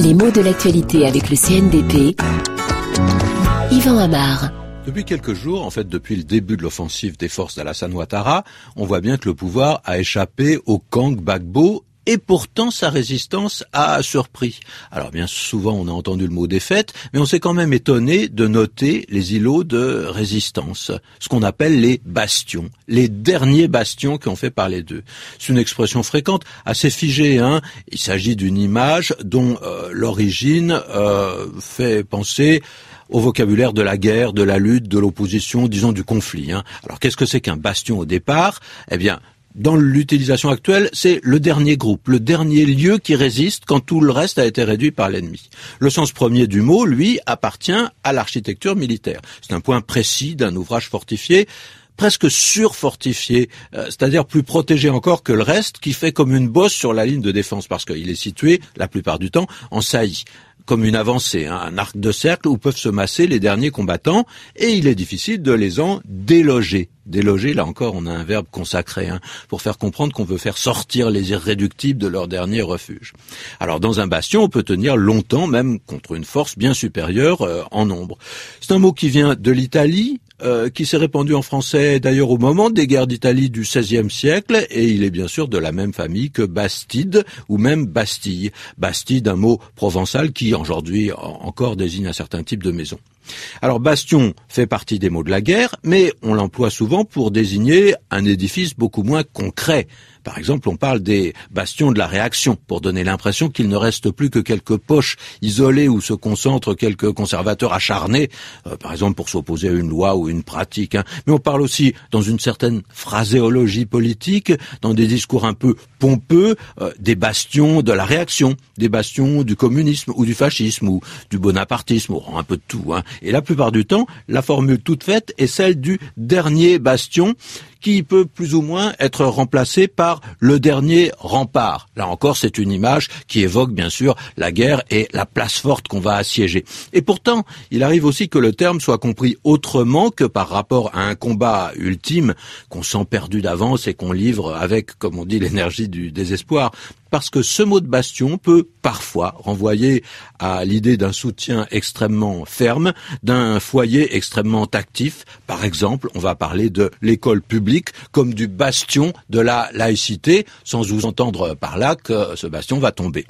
Les mots de l'actualité avec le CNDP. Yvan Amar. Depuis quelques jours, en fait depuis le début de l'offensive des forces d'Alassane Ouattara, on voit bien que le pouvoir a échappé au Kang Bagbo et pourtant sa résistance a surpris. Alors bien souvent on a entendu le mot défaite, mais on s'est quand même étonné de noter les îlots de résistance, ce qu'on appelle les bastions, les derniers bastions qui ont fait parler d'eux. C'est une expression fréquente, assez figée. Hein Il s'agit d'une image dont euh, l'origine euh, fait penser au vocabulaire de la guerre, de la lutte, de l'opposition, disons du conflit. Hein. Alors qu'est-ce que c'est qu'un bastion au départ? Eh bien, dans l'utilisation actuelle, c'est le dernier groupe, le dernier lieu qui résiste quand tout le reste a été réduit par l'ennemi. Le sens premier du mot, lui, appartient à l'architecture militaire. C'est un point précis d'un ouvrage fortifié presque surfortifié, euh, c'est-à-dire plus protégé encore que le reste, qui fait comme une bosse sur la ligne de défense, parce qu'il est situé, la plupart du temps, en saillie comme une avancée, hein, un arc de cercle où peuvent se masser les derniers combattants, et il est difficile de les en déloger. Déloger, là encore, on a un verbe consacré, hein, pour faire comprendre qu'on veut faire sortir les irréductibles de leur dernier refuge. Alors, dans un bastion, on peut tenir longtemps, même contre une force bien supérieure euh, en nombre. C'est un mot qui vient de l'Italie, euh, qui s'est répandu en français d'ailleurs au moment des guerres d'Italie du XVIe siècle, et il est bien sûr de la même famille que Bastide ou même Bastille. Bastide, un mot provençal qui aujourd'hui encore désigne un certain type de maison. Alors bastion fait partie des mots de la guerre, mais on l'emploie souvent pour désigner un édifice beaucoup moins concret. Par exemple, on parle des bastions de la réaction, pour donner l'impression qu'il ne reste plus que quelques poches isolées où se concentrent quelques conservateurs acharnés, euh, par exemple pour s'opposer à une loi ou une pratique. Hein. Mais on parle aussi, dans une certaine phraséologie politique, dans des discours un peu pompeux, euh, des bastions de la réaction, des bastions du communisme ou du fascisme ou du bonapartisme, ou un peu de tout. Hein. Et la plupart du temps, la formule toute faite est celle du dernier bastion qui peut plus ou moins être remplacé par le dernier rempart. Là encore, c'est une image qui évoque bien sûr la guerre et la place forte qu'on va assiéger. Et pourtant, il arrive aussi que le terme soit compris autrement que par rapport à un combat ultime qu'on sent perdu d'avance et qu'on livre avec, comme on dit, l'énergie du désespoir parce que ce mot de bastion peut parfois renvoyer à l'idée d'un soutien extrêmement ferme, d'un foyer extrêmement actif. Par exemple, on va parler de l'école publique comme du bastion de la laïcité, sans vous entendre par là que ce bastion va tomber.